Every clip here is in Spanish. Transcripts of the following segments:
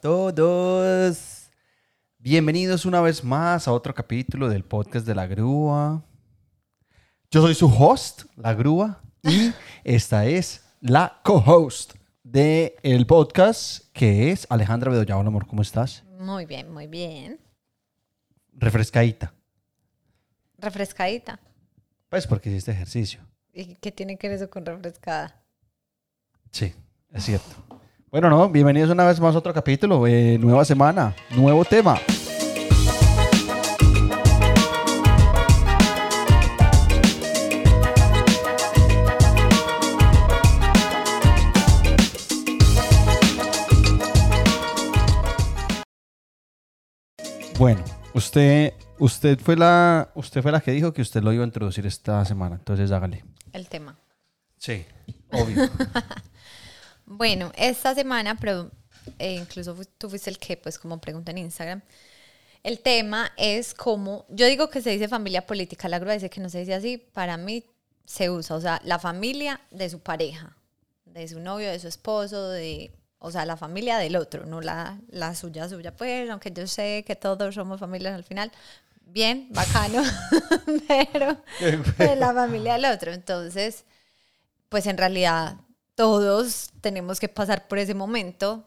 todos. Bienvenidos una vez más a otro capítulo del podcast de La Grúa. Yo soy su host, La Grúa, y esta es la co-host del podcast, que es Alejandra Bedoya. Hola, amor, ¿cómo estás? Muy bien, muy bien. Refrescadita. Refrescadita. Pues porque hiciste ejercicio. ¿Y qué tiene que ver eso con refrescada? Sí, es cierto. Bueno, no, bienvenidos una vez más a otro capítulo, eh, nueva semana, nuevo tema. Bueno, usted, usted fue la, usted fue la que dijo que usted lo iba a introducir esta semana, entonces hágale. El tema. Sí, obvio. Bueno, esta semana, pero eh, incluso tú fuiste el que, pues, como pregunta en Instagram, el tema es como, yo digo que se dice familia política, la grúa dice que no se dice así, para mí se usa, o sea, la familia de su pareja, de su novio, de su esposo, de, o sea, la familia del otro, no la, la suya, suya, pues, aunque yo sé que todos somos familias al final, bien, bacano, pero de la familia del otro, entonces pues en realidad todos tenemos que pasar por ese momento,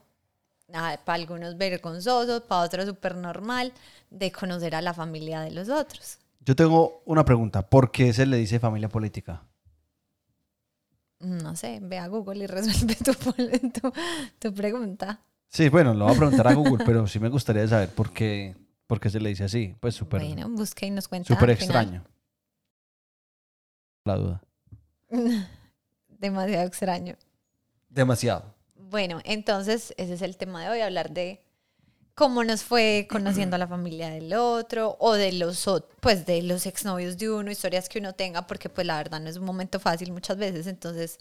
para algunos vergonzosos, para otros súper normal, de conocer a la familia de los otros. Yo tengo una pregunta. ¿Por qué se le dice familia política? No sé, ve a Google y resuelve tu, tu, tu pregunta. Sí, bueno, lo voy a preguntar a Google, pero sí me gustaría saber por qué, por qué se le dice así. Pues súper bueno, busque y nos cuenta. súper extraño. La duda. Demasiado extraño. Demasiado. Bueno, entonces ese es el tema de hoy, hablar de cómo nos fue conociendo a la familia del otro o de los pues de los exnovios de uno, historias que uno tenga, porque pues la verdad no es un momento fácil muchas veces, entonces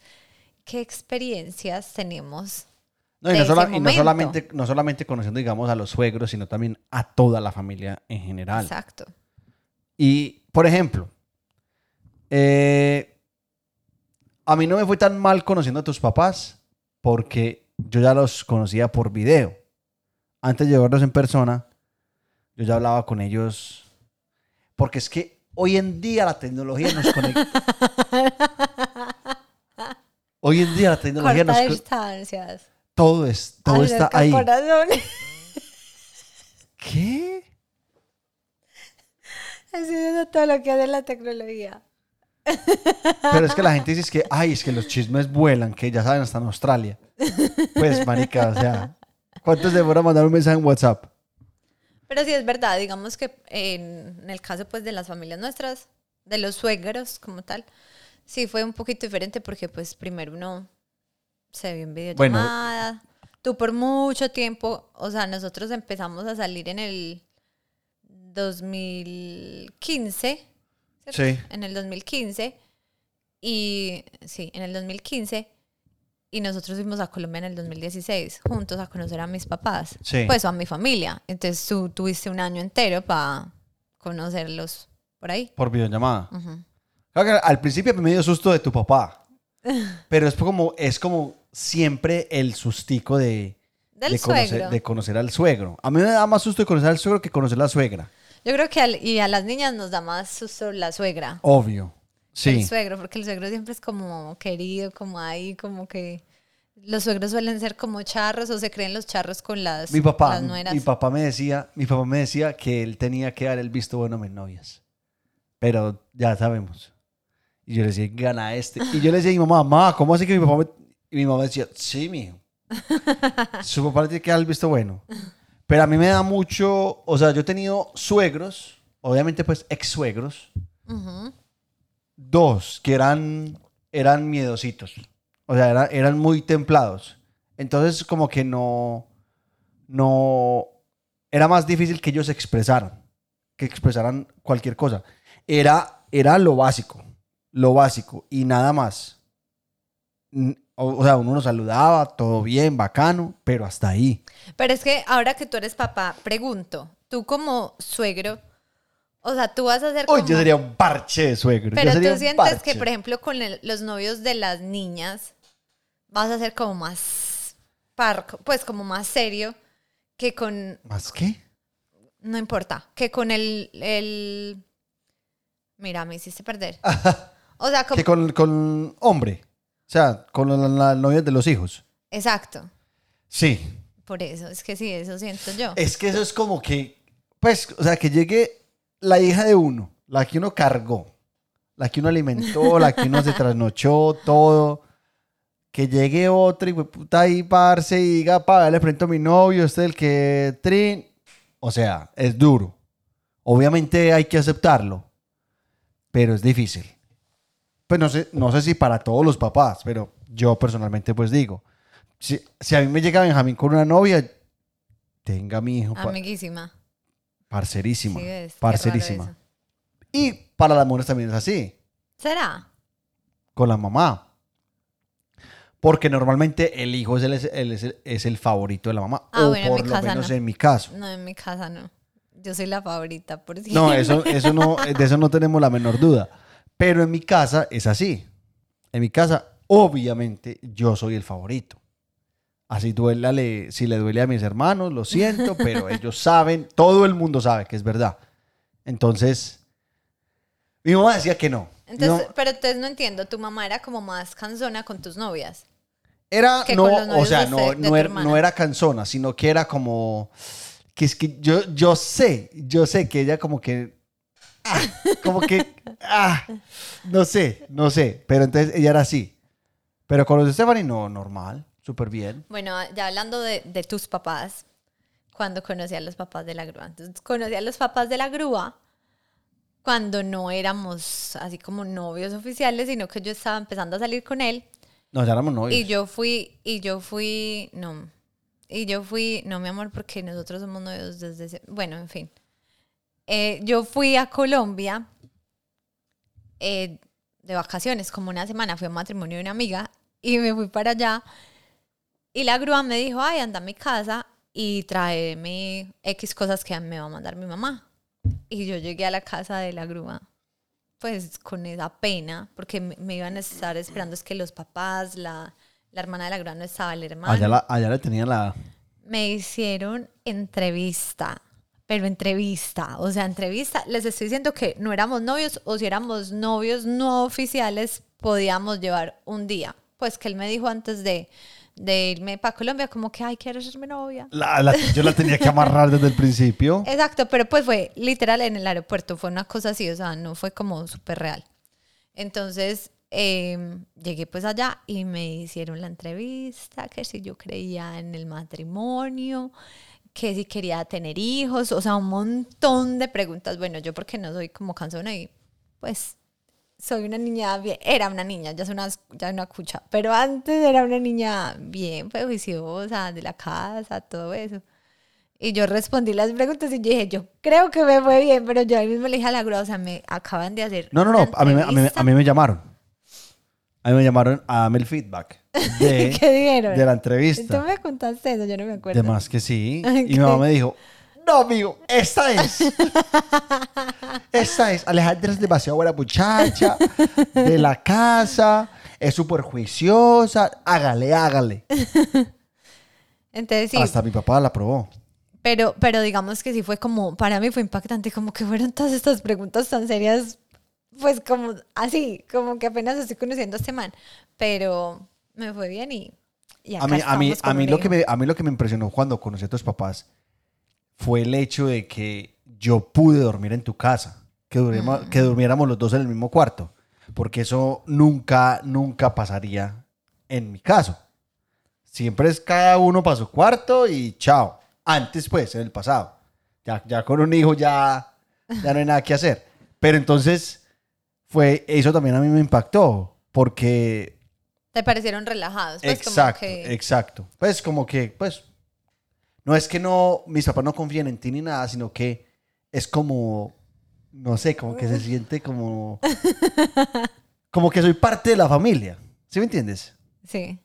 qué experiencias tenemos. No, y, de no, ese y no solamente, no solamente conociendo, digamos, a los suegros, sino también a toda la familia en general. Exacto. Y, por ejemplo, eh, a mí no me fue tan mal conociendo a tus papás porque yo ya los conocía por video. Antes de verlos en persona, yo ya hablaba con ellos. Porque es que hoy en día la tecnología nos conecta. Hoy en día la tecnología nos Corta co- distancias. todo es todo está ahí. ¿Qué? Así es todo lo que hace la tecnología. Pero es que la gente dice es que, ay, es que los chismes vuelan, que ya saben, hasta en Australia. Pues, marica, o sea, ¿cuánto se demora mandar un mensaje en WhatsApp? Pero sí es verdad, digamos que en, en el caso pues de las familias nuestras, de los suegros como tal, sí fue un poquito diferente porque pues primero uno se vio en videollamada. Tú por mucho tiempo, o sea, nosotros empezamos a salir en el 2015, ¿cierto? Sí. En el 2015 y sí, en el 2015 y nosotros fuimos a Colombia en el 2016 juntos a conocer a mis papás, Sí. pues a mi familia. Entonces tú tuviste un año entero para conocerlos por ahí. Por videollamada. Claro que al principio me dio susto de tu papá. Pero es como, es como siempre el sustico de, Del de, conocer, suegro. de conocer al suegro. A mí me da más susto de conocer al suegro que conocer a la suegra. Yo creo que al- y a las niñas nos da más susto la suegra. Obvio. Sí. El suegro, porque el suegro siempre es como querido, como ahí, como que los suegros suelen ser como charros o se creen los charros con las, Mi papá, las nueras. mi papá me decía, mi papá me decía que él tenía que dar el visto bueno a mis novias. Pero ya sabemos. Y yo le decía, gana este. Y yo le decía a mi mamá, mamá, ¿cómo así que mi papá me... Y mi mamá decía, sí, mijo. Su papá le tiene que dar el visto bueno. Pero a mí me da mucho, o sea, yo he tenido suegros, obviamente pues ex suegros, dos que eran, eran miedositos. O sea, era- eran muy templados. Entonces, como que no, no, era más difícil que ellos expresaran, que expresaran cualquier cosa. Era, era lo básico, lo básico y nada más. O, o sea, uno nos saludaba, todo bien, bacano, pero hasta ahí. Pero es que ahora que tú eres papá, pregunto, tú como suegro, o sea, tú vas a hacer Hoy como... yo sería un parche de suegro. yo Pero sería tú sientes que, por ejemplo, con el- los novios de las niñas, vas a ser como más parco, pues como más serio que con, ¿Más qué? no importa, que con el, el, mira, me hiciste perder. O sea, como, Que con, con hombre. O sea, con la, la novia de los hijos. exacto, Sí. por eso, es que sí, eso siento yo. Es que eso es como que, pues, o sea, que llegue la hija de uno, la que uno cargó, la que uno alimentó, la que uno se trasnochó, todo. Que llegue otra y puta ahí, parce, y diga, pa, le presento a mi novio, este es el que trin. O sea, es duro. Obviamente hay que aceptarlo, pero es difícil. Pues no sé, no sé si para todos los papás, pero yo personalmente pues digo, si, si a mí me llega Benjamín con una novia, tenga mi hijo, Amiguísima. parcerísima, Sí, ves, parcerísima. Y para las mujeres también es así, ¿Será? con la mamá. Porque normalmente el hijo es el, es el- es el favorito de la mamá. Ah, o bueno, en por mi lo casa menos no. en mi caso. No, en mi casa no. Yo soy la favorita, por si. No, eso, eso no, de eso no tenemos la menor duda. Pero en mi casa es así. En mi casa, obviamente, yo soy el favorito. Así duélale, si le duele a mis hermanos, lo siento, pero ellos saben, todo el mundo sabe que es verdad. Entonces, mi mamá decía que no. Entonces, pero entonces no entiendo, tu mamá era como más cansona con tus novias. era, no, o sea, de no, era, no era cansona, sino que era como, que es que yo, yo sé, yo sé que ella como que, ah, como que, ah, no sé, no sé, pero entonces ella era así. Pero con los de Stephanie, no, normal, súper bien. Bueno, ya hablando de, de tus papás, cuando conocí a los papás de la grúa. Entonces, conocí a los papás de la grúa cuando no éramos así como novios oficiales, sino que yo estaba empezando a salir con él. No, ya éramos novios. Y yo fui, y yo fui, no, y yo fui, no mi amor, porque nosotros somos novios desde, ese- bueno, en fin. Eh, yo fui a Colombia eh, de vacaciones, como una semana, fui a un matrimonio de una amiga y me fui para allá. Y la grúa me dijo, ay, anda a mi casa y tráeme X cosas que me va a mandar mi mamá. Y yo llegué a la casa de la grúa, pues con esa pena, porque me, me iban a estar esperando, es que los papás, la, la hermana de la grúa no estaba, el hermano. allá, la, allá le tenía la... Me hicieron entrevista, pero entrevista, o sea, entrevista. Les estoy diciendo que no éramos novios o si éramos novios no oficiales, podíamos llevar un día. Pues que él me dijo antes de, de irme para Colombia, como que, ay, quiero ser mi novia. la- la- yo la tenía que amarrar desde el principio. Exacto, pero pues fue literal en el aeropuerto, fue una cosa así, o sea, no fue como súper real. Entonces, eh, llegué pues allá y me hicieron la entrevista, que si yo creía en el matrimonio, que si quería tener hijos, o sea, un montón de preguntas. Bueno, yo porque no soy como cansona y pues soy una niña bien, era una niña, ya es una, ya una cucha, pero antes era una niña bien, pues juiciosa, de la casa, todo eso. Y yo respondí las preguntas y yo dije, yo creo que me fue bien, pero yo ahí mismo le dije a la grúa, o sea, me acaban de hacer. No, no, no, a mí, a, mí, a mí me llamaron. A mí me llamaron a darme el feedback de, ¿Qué dijeron? de la Tú entrevista. me contaste eso, yo no me acuerdo. De más que sí. Y mi mamá me dijo, no, amigo, esta es. esta es. Alejandra es demasiado buena muchacha, de la casa, es súper juiciosa. Hágale, hágale. Entonces sí, Hasta mi papá la probó. pero, pero digamos que sí fue como, para mí fue impactante, como que fueron todas estas preguntas tan serias, pues como así, como que apenas estoy conociendo a este man, pero me fue bien y, y acá A mí, a mí, a, mí lo que me, a mí lo que me impresionó cuando conocí a tus papás fue el hecho de que yo pude dormir en tu casa, que, durmiéramos, que durmiéramos los dos en el mismo cuarto, porque eso nunca, nunca pasaría en mi caso. Siempre es cada uno para su cuarto y chao. Antes, pues, en el pasado. Ya, ya con un hijo ya, ya no hay nada que hacer. Pero entonces, fue, eso también a mí me impactó, porque Te parecieron relajados, pues exacto, como que... exacto. Pues como que, pues, no es que no, mis papás no confíen en ti ni nada, sino que es como, no sé, como que se siente como, como que soy parte de la familia. ¿Sí me entiendes? Sí.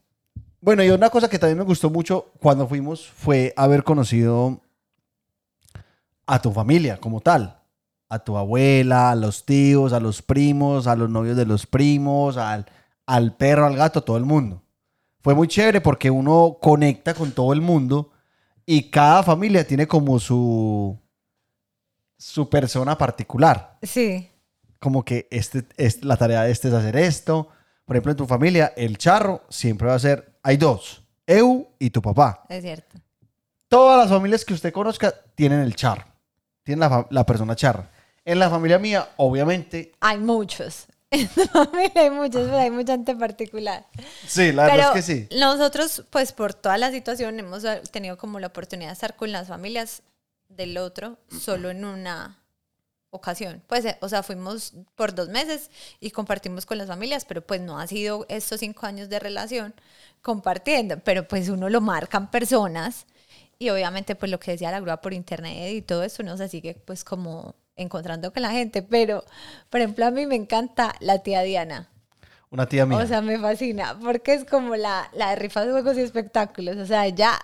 Bueno, y una cosa que también me gustó mucho cuando fuimos fue haber conocido a tu familia como tal. A tu abuela, a los tíos, a los primos, a los novios de los primos, al, al perro, al gato, todo el mundo. Fue muy chévere porque uno conecta con todo el mundo Y cada familia tiene como su, su persona particular. Sí. Como que este, es, la tarea de este es hacer esto. Por ejemplo, en tu familia, el charro siempre va a ser, hay dos, Eu y tu papá. Es cierto. Todas las familias que usted conozca tienen el charro. Tienen la, la persona charra. En la familia mía, obviamente, Hay muchos. En la familia hay muchos, pero hay mucha gente particular. sí, la Pero verdad es que sí. nosotros, pues por toda la situación, hemos eh, tenido como la oportunidad de estar con las familias del otro solo en una ocasión. Pues, eh, o sea, fuimos por dos meses y compartimos con las familias, pero pues no ha sido estos cinco años de relación compartiendo, pero pues uno lo marcan personas y obviamente pues lo que decía la grúa por internet y todo eso uno se sigue pues como encontrando con la gente, pero por ejemplo a mí me encanta la tía Diana. Una tía mía. O sea, me fascina, porque es como la, la de rifas, juegos y espectáculos. O sea, ella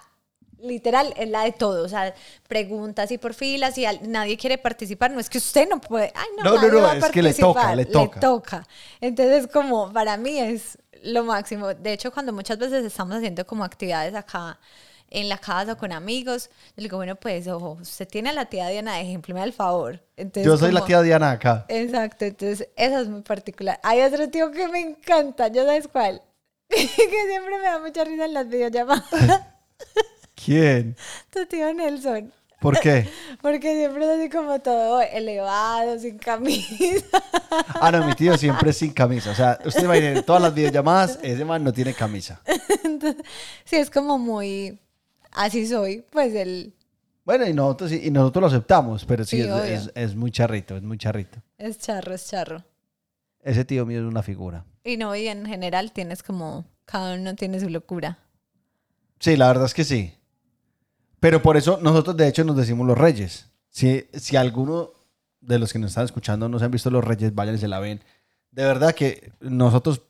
literal es la de todo. O sea, preguntas y por filas y al- nadie quiere participar. No es que usted no puede. Ay, no, No, no, no, a es que le toca, le toca. toca. Entonces, como para mí es lo máximo. De hecho, cuando muchas veces estamos haciendo como actividades acá en la casa con amigos, yo le digo, bueno, pues, ojo, usted tiene a la tía Diana de ejemplo, me da el favor. Entonces, Yo soy la tía Diana acá. Exacto, entonces eso es muy particular. Hay otro tío que me encanta, ¿ya sabes cuál? que siempre me da mucha risa en las videollamadas. ¿Quién? tu tío Nelson. ¿Por qué? Porque siempre es así como todo elevado, sin camisa. Ah, no, mi tío siempre es sin camisa. O sea, usted va a ir en todas las videollamadas, ese man no tiene camisa. sí, es como muy... Así soy, pues el... Bueno, y nosotros, y nosotros lo aceptamos, pero sí, Sí, es, es- es muy charrito, es muy charrito. Es charro, es charro. Ese tío mío es una figura. Y no, y en general tienes como... Cada uno tiene su locura. Sí, la verdad es que sí. Pero por eso nosotros de hecho nos decimos los reyes. Si, si alguno de los que nos están escuchando no se han visto los reyes, vayan y se la ven. De verdad que nosotros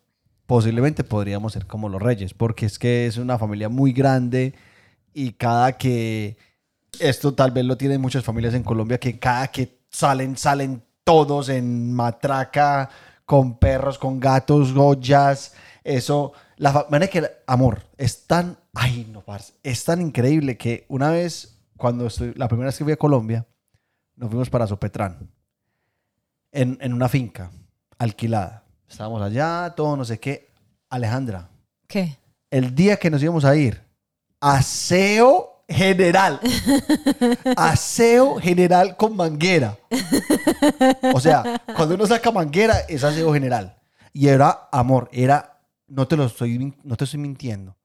posiblemente podríamos ser como los reyes, porque es que es una familia muy grande y cada que... Esto tal vez lo tienen muchas familias en Colombia, que cada que salen, salen todos en matraca, con perros, con gatos, goyas, eso... La manera que, el amor, es tan... Ay, no, parce, es tan increíble que una vez, cuando estoy, la primera vez que fui a Colombia, nos fuimos para Sopetrán, en, en una finca alquilada. Estábamos allá, todo no sé qué. Alejandra, ¿Qué? el día que nos íbamos a ir, aseo general. Aseo general con manguera. O sea, cuando uno saca manguera es aseo general. Y era amor, era, no te lo estoy, no te estoy mintiendo.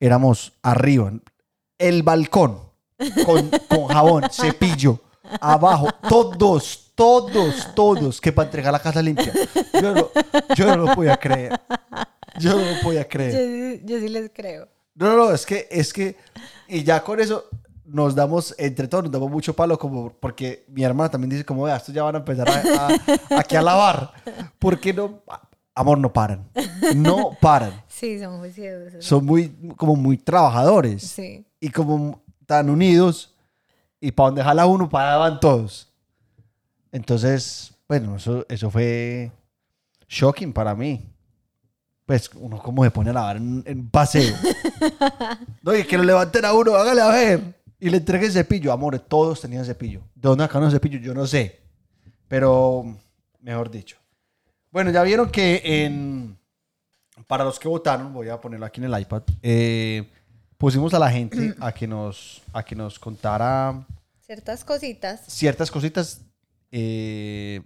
Éramos arriba, el balcón, con, con jabón, cepillo, abajo, todos, todos, todos, que para entregar la casa limpia. Yo no, yo no lo podía creer. Yo no lo podía Yo, creer. sí- yo sí les creo. No, no, no, es que, es que, y ya con eso nos damos, entre todos nos damos mucho palo, como, porque mi hermana también dice, como, vea, estos ya van a empezar a, a- aquí a lavar, porque no, amor, no paran, no paran, Sí, son juiciosos. son muy, como muy trabajadores, Sí. y como tan unidos, y para donde jala uno, para van todos. Entonces, bueno, eso, eso fue shocking para mí. Pues uno como se pone a lavar en, en paseo. no, y que lo levanten a uno, hágale a ver. Y le entreguen cepillo. Amor, todos tenían cepillo. ¿De dónde sacaron el cepillo? Yo no sé. Pero, mejor dicho. Bueno, ya vieron que en... Para los que votaron, voy a ponerlo aquí en el iPad. eh, pusimos a la gente a que nos, a que nos contara Ciertas cositas. ciertas cositas eh,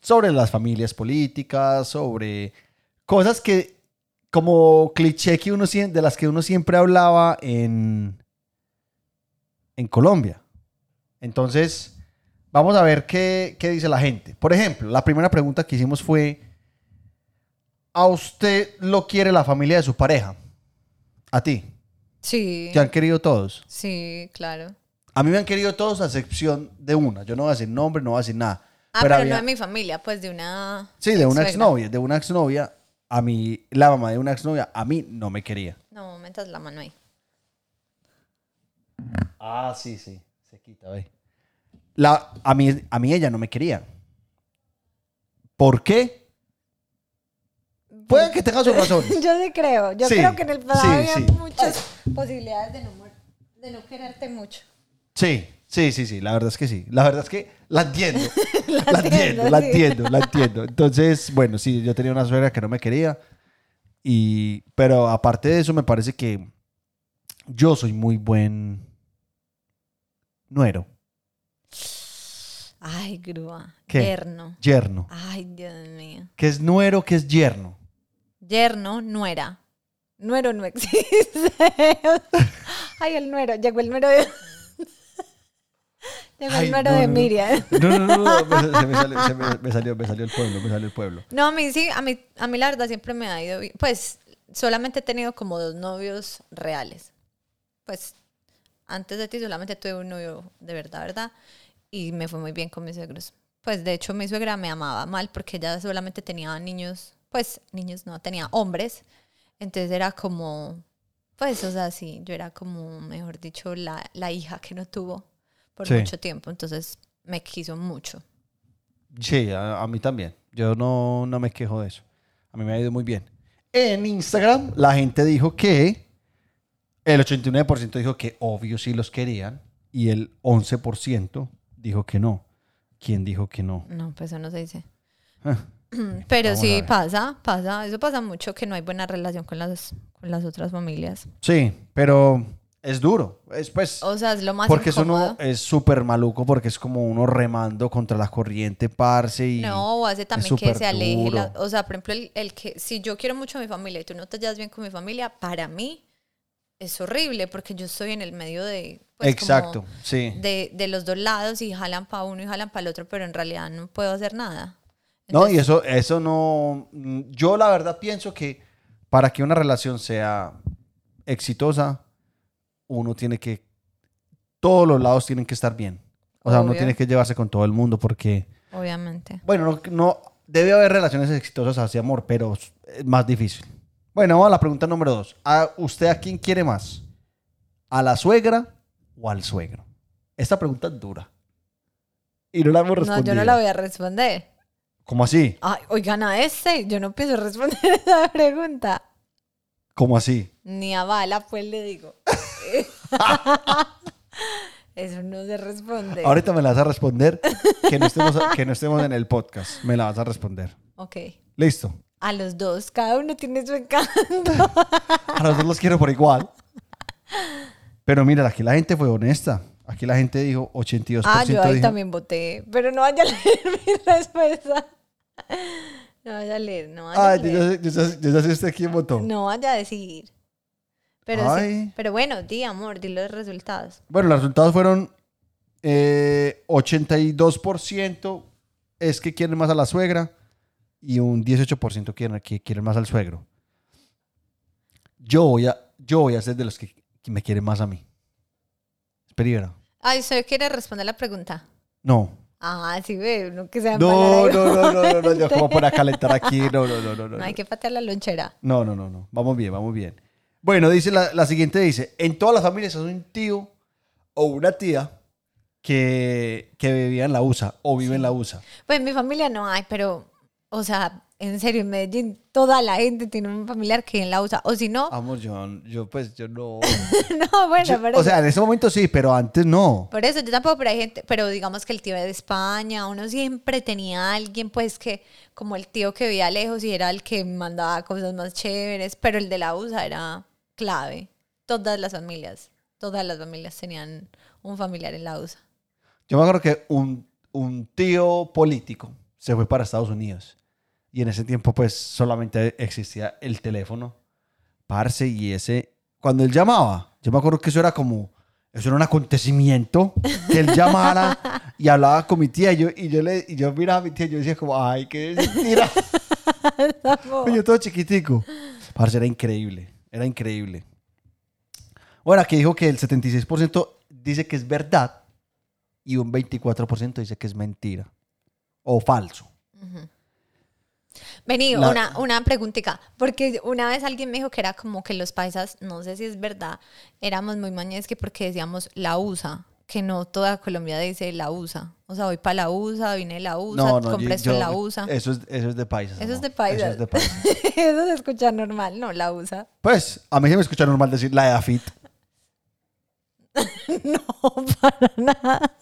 sobre las familias políticas, sobre cosas que, como cliché que uno de las que uno siempre hablaba en, en Colombia. Entonces, vamos a ver qué, qué dice la gente. Por ejemplo, la primera pregunta que hicimos fue, ¿a usted lo quiere la familia de su pareja? ¿A ti? Sí. ¿Te han querido todos? Sí, claro. A mí me han querido todos a excepción de una. Yo no voy a decir nombre, no voy a decir nada. Ah, pero, había- no de mi familia, pues de una. Sí, de una exnovia. De una exnovia. A mí, la mamá de una exnovia, a mí no me quería. No, metas la mano ahí. Ah, sí, sí. Se quita, ve. La, a, mí, a mí ella no me quería. ¿Por qué? Puede que tenga su razón. Yo sí creo. Yo Sí, creo que en el pasado sí, había sí. muchas posibilidades de no, mo- de no quererte mucho. Sí, sí, sí, sí, la verdad es que sí. La verdad es que la entiendo. la, entiendo, entiendo, la sí. entiendo, la entiendo. Entonces, bueno, sí, yo tenía una suegra que no me quería. Y, pero aparte de eso, me parece que yo soy muy buen nuero, Ay, grúa. ¿Qué? Yerno. yerno. Ay, Dios mío. ¿Qué es nuero? ¿Qué es yerno? Yerno, nuera. Nuero no existe. Ay, el nuero. Llegó el nuero de... Ay, no, de no, no. Miriam. No, no, no, no, me, se me salió, se me- me salió, me salió el pueblo, me salió el pueblo. No, a mí sí, a mí, a mí la verdad siempre me ha ido bien. Pues solamente he tenido como dos novios reales. Pues antes de ti solamente tuve un novio de verdad, ¿verdad? Y me fue muy bien con mis suegros. Pues de hecho mi suegra me amaba mal porque ella solamente tenía niños, pues niños no, tenía hombres. Entonces era como, pues o sea, sí, yo era como, mejor dicho, la, la hija que no tuvo por Sí. mucho tiempo. Entonces me quiso mucho. Sí, a, a mí también. Yo no, no me quejo de eso. A mí me ha ido muy bien. En Instagram, la gente dijo que el 89% dijo que obvio sí los querían y el 11% dijo que no. ¿Quién dijo que no? No, pues eso no se dice. Ah, Pero Vamos sí pasa, pasa, eso pasa mucho que no hay buena relación con las, con las otras familias. Sí, pero es duro. Es pues... O sea, es lo más Porque eso incómodo. no es súper maluco porque es como uno remando contra la corriente, parce. Y No, o hace también que se aleje. la- o sea, por ejemplo, el, el que si yo quiero mucho a mi familia y tú no te llevas bien con mi familia, para mí es horrible porque yo estoy en el medio de. pues, como Exacto, sí. De, de los dos lados y jalan para uno y jalan para el otro, pero en realidad no puedo hacer nada. No, y eso, eso no. Yo la verdad pienso que para que una relación sea exitosa, uno tiene que. Todos los lados tienen que estar bien. O sea, uno tiene que llevarse con todo el mundo porque. Obviamente. Bueno, no, no- debe haber relaciones exitosas hacia amor, pero es más difícil. Bueno, vamos a la pregunta número dos. ¿A ¿Usted a quién quiere más? ¿A la suegra o al suegro? Esta pregunta es dura. Y no la hemos No, respondido. yo no la voy a responder. ¿Cómo así? Ay, oigan a ese, yo no pienso responder esa pregunta. ¿Cómo así? Ni a bala, pues le digo. Eso no se responde. Ahorita me la vas a responder. Que no, estemos, que no estemos en el podcast. Me la vas a responder. Ok. Listo. A los dos, cada uno tiene su encanto. A los dos los quiero por igual. Pero mira, aquí la gente fue honesta. Aquí la gente dijo 82%. Ah, yo ahí dijo- también voté. Pero no vaya a leer mi respuesta. No vaya a leer, no vaya Ah, a yo leer. ya, sé- yo ya- yo ya sé usted quién votó. No vaya a decir. Pero, sí- pero bueno, di amor, di los resultados. Bueno, los resultados fueron eh, 82% es que quieren más a la suegra y un 18% quieren, que quieren más al suegro. Yo voy a, yo voy a ser de los que, que me quieren más a mí. Espera. Ay, ¿usted quiere responder la pregunta? No. Ah, sí, ve, no que sea No, no, no, no, no, no, yo como para calentar aquí. No, no, no, no, no. No hay que patear la lonchera. No, no, no, no. Vamos bien, vamos bien. Bueno, dice la, la siguiente, dice, en todas las familias hay un tío o una tía que, que vivía en la USA o vive en la USA. Pues en mi familia no hay, pero, o sea, en serio, en Medellín toda la gente tiene un familiar que la usa. O si no, Amor, yo, yo pues, yo no... no, bueno, Yo- por o sea, en ese momento sí, pero antes no. Por eso, yo tampoco, pero hay gente, pero digamos que el tío de España, uno siempre tenía a alguien, pues que, como el tío que vivía lejos y era el que mandaba cosas más chéveres, pero el de la USA era clave. Todas las familias, todas las familias tenían un familiar en la USA. Yo me acuerdo que un, un tío político se fue para Estados Unidos. Y en ese tiempo, pues, solamente existía el teléfono. Parce, y ese... Cuando él llamaba, yo me acuerdo que eso era como... Eso era un acontecimiento. Que él llamara y hablaba con mi tía. Y yo, y yo, le, y yo miraba a mi tía y yo decía como... Ay, qué mentira. yo todo chiquitico. Parce, era increíble. Era increíble. Bueno, aquí dijo que el 76% dice que es verdad y un 24% dice que es mentira o falso. Vení, La- una, una preguntita, porque una vez alguien me dijo que era como que los paisas, no sé si es verdad, éramos muy mañesque porque decíamos la USA, que no toda Colombia dice la USA. O sea, voy para la USA, vine de la USA, compré esto en la USA. Eso es, eso es de paisas. Eso es de paisas. Eso es de paisas. Eso se escucha normal, no, la USA. Pues, a mí se me escucha normal decir la de AFIT. no, para nada.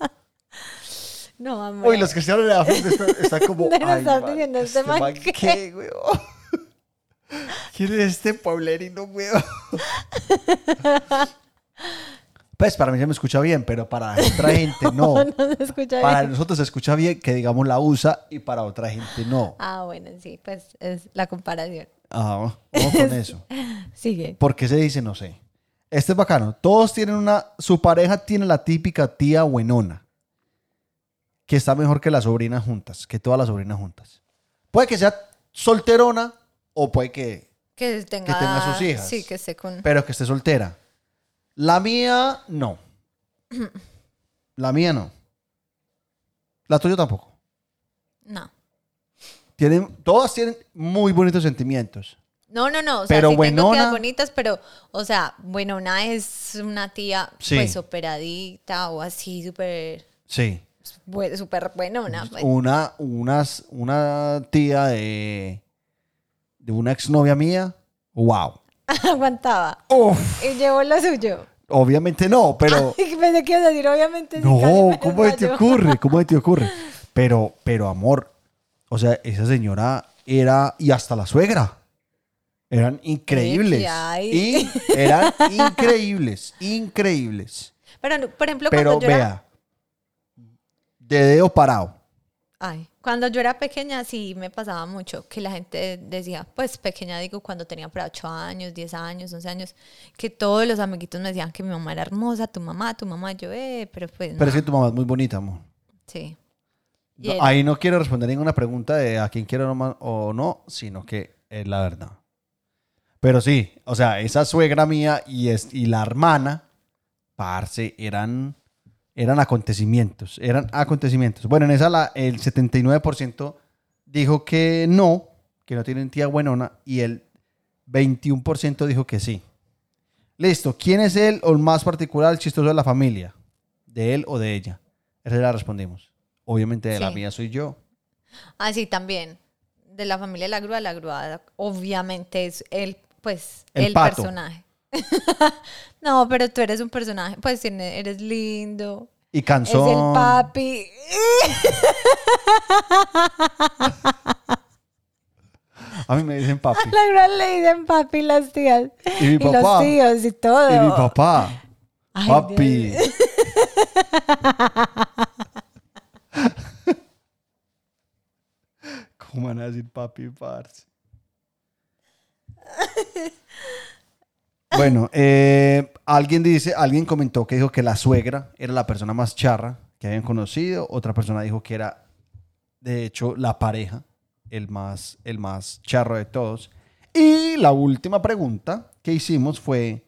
No, amor. Uy, los cristianos de la están, están como. De "Ay, man, diciendo, este ¿este man man qué?" qué, weón? ¿Quién es este pueblerino, weón? Pues para mí se me escucha bien, pero para otra gente no. No se escucha Para bien. nosotros se escucha bien que digamos la usa y para otra gente no. Ah, bueno, sí, pues es la comparación. Ajá, vamos con eso. Sigue. ¿Por qué se dice? No sé. Este es bacano. Todos tienen una. Su pareja tiene la típica tía buenona. Que está mejor que las sobrinas juntas. Que todas las sobrinas juntas. Puede que sea solterona o puede que. Que tenga, Que tenga sus hijas. Sí, que esté con. Pero que esté soltera. La mía, no. La mía, no. La tuya tampoco. No. Tienen, todas tienen muy bonitos sentimientos. No, no, no. O sea, Pero sí tengo tías bonitas, pero, o sea, buenona es una tía, Sí. pues, operadita o así, súper, Sí. Súper buenona. pues. Una, unas, una tía de, de una exnovia mía. Wow. Aguantaba. Uf. Y llevó lo suyo. Obviamente no, pero. Pensé que ibas a decir, obviamente. No, ¿cómo te ocurre? ¿Cómo te ocurre? Pero, pero amor, o sea, esa señora era, y hasta la suegra, eran increíbles. Y eran increíbles, increíbles. Pero, por ejemplo, Pero cuando yo era... de dedo parado. Ay, cuando yo era pequeña sí me pasaba mucho que la gente decía, pues pequeña digo cuando tenía por 8 años, 10 años, 11 años, que todos los amiguitos me decían que mi mamá era hermosa, tu mamá, tu mamá, yo, eh, pero pues Pero es no, que tu mamá es muy bonita, amor. sí. No, ahí no quiero responder ninguna pregunta de a quién quiero o no, sino que es la verdad. Pero sí, o sea, esa suegra mía y, es, y la hermana, parce, eran, eran acontecimientos, eran acontecimientos. Bueno, en esa la, el 79% dijo que no, que no tienen tía buenona, y el 21% dijo que sí. Listo, ¿quién es él o el más particular, el chistoso de la familia? ¿De él o de ella? Esa la respondimos. Obviamente de la mía soy yo. Ah, sí, también. De la familia de la grúa, la grúa obviamente es el, pues, El el, pato. personaje. no, pero tú eres un personaje, pues eres lindo, Y es canción. el papi. A mí me dicen papi. La grúa le dicen papi las tías. Y mi los papá. tíos y todo. Y mi papá. Ay, papi. ¿Cómo van a decir papi, parce? Bueno, eh, alguien dice, alguien comentó que dijo que la suegra era la persona más charra que habían conocido. Otra persona dijo que era, de hecho, la pareja, el más, el más charro de todos. Y la última pregunta que hicimos fue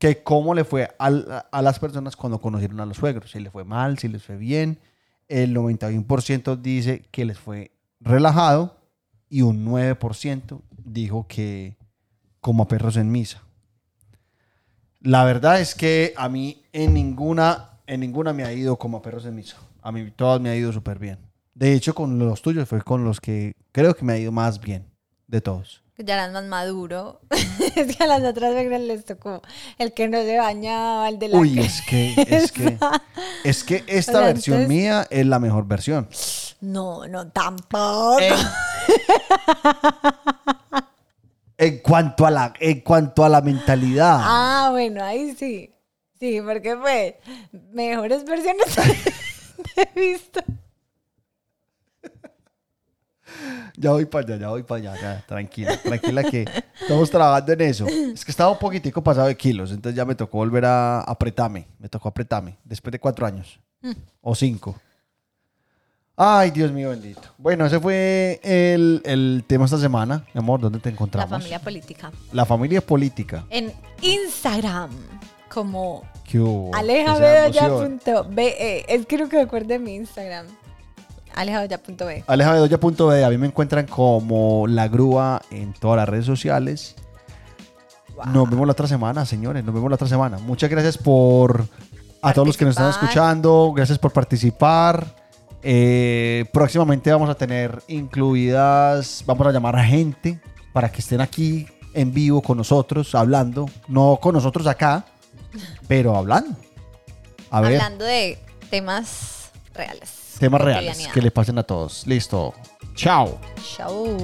que cómo le fue al- a, las personas cuando conocieron a los suegros. Si le fue mal, si les fue bien. El 91% dice que les fue relajado y un 9% dijo que como a perros en misa. La verdad es que a mí en ninguna, en ninguna me ha ido como a perros en misa. A mí todas me ha ido súper bien. De hecho, con los tuyos fue con los que creo que me ha ido más bien de todos. Ya eran más maduro. es que a las otras suegras les tocó el que no se bañaba, el de la Uy, es que, es que, es que esta O sea, versión entonces- mía es la mejor versión. No, no, tampoco. En, en cuanto a la, en cuanto a la mentalidad. Ah, bueno, ahí sí. Sí, porque fue mejores versiones he visto. Ya voy para allá, ya voy para allá, ya, tranquila, tranquila que estamos trabajando en eso. Es que estaba un poquitico pasado de kilos, entonces ya me tocó volver a apretarme, me tocó apretarme, después de cuatro años, o cinco. Ay, Dios mío bendito. Bueno, ese fue el, el tema esta semana. Mi amor, ¿dónde te La encontramos? familia política. La familia política. En Instagram, como alejabedoya.be. Es que no me acuerdo de mi Instagram. Alejabedoya.be. Alejabedoya.be. A mí me encuentran como La Grúa en todas las redes sociales. Nos vemos la otra semana, señores. Nos vemos la otra semana. Muchas gracias por a todos los que nos están escuchando. Gracias por participar. Eh, próximamente vamos a tener incluidas, vamos a llamar a gente para que estén aquí en vivo con nosotros, hablando. No con nosotros acá, pero hablando. A ver. Hablando de temas reales. Temas reales que le pasen a todos. Listo. Chao. Chao.